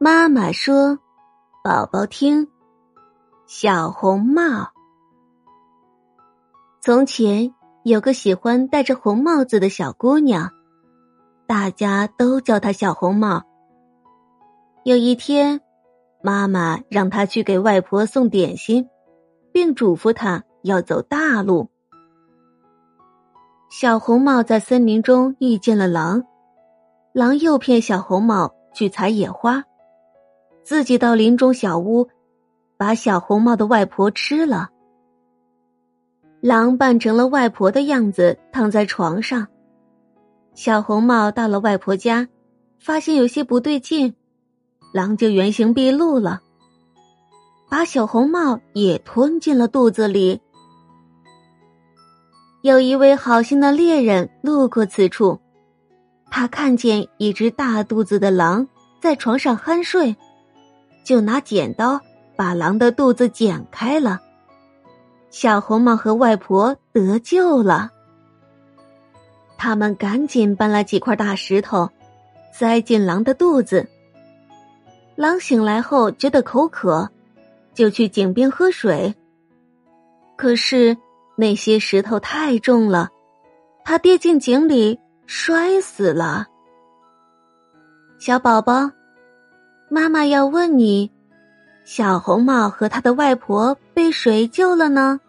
妈妈说：“宝宝听，小红帽。从前有个喜欢戴着红帽子的小姑娘，大家都叫她小红帽。有一天，妈妈让她去给外婆送点心，并嘱咐她要走大路。小红帽在森林中遇见了狼，狼诱骗小红帽去采野花，自己到林中小屋，把小红帽的外婆吃了。狼扮成了外婆的样子，躺在床上。小红帽到了外婆家，发现有些不对劲，狼就原形毕露了，把小红帽也吞进了肚子里。有一位好心的猎人路过此处，他看见一只大肚子的狼在床上酣睡，就拿剪刀把狼的肚子剪开了。小红帽和外婆得救了，他们赶紧搬来几块大石头，塞进狼的肚子。狼醒来后觉得口渴，就去井边喝水，可是。那些石头太重了，他跌进井里摔死了。小宝宝，妈妈要问你：小红帽和他的外婆被谁救了呢？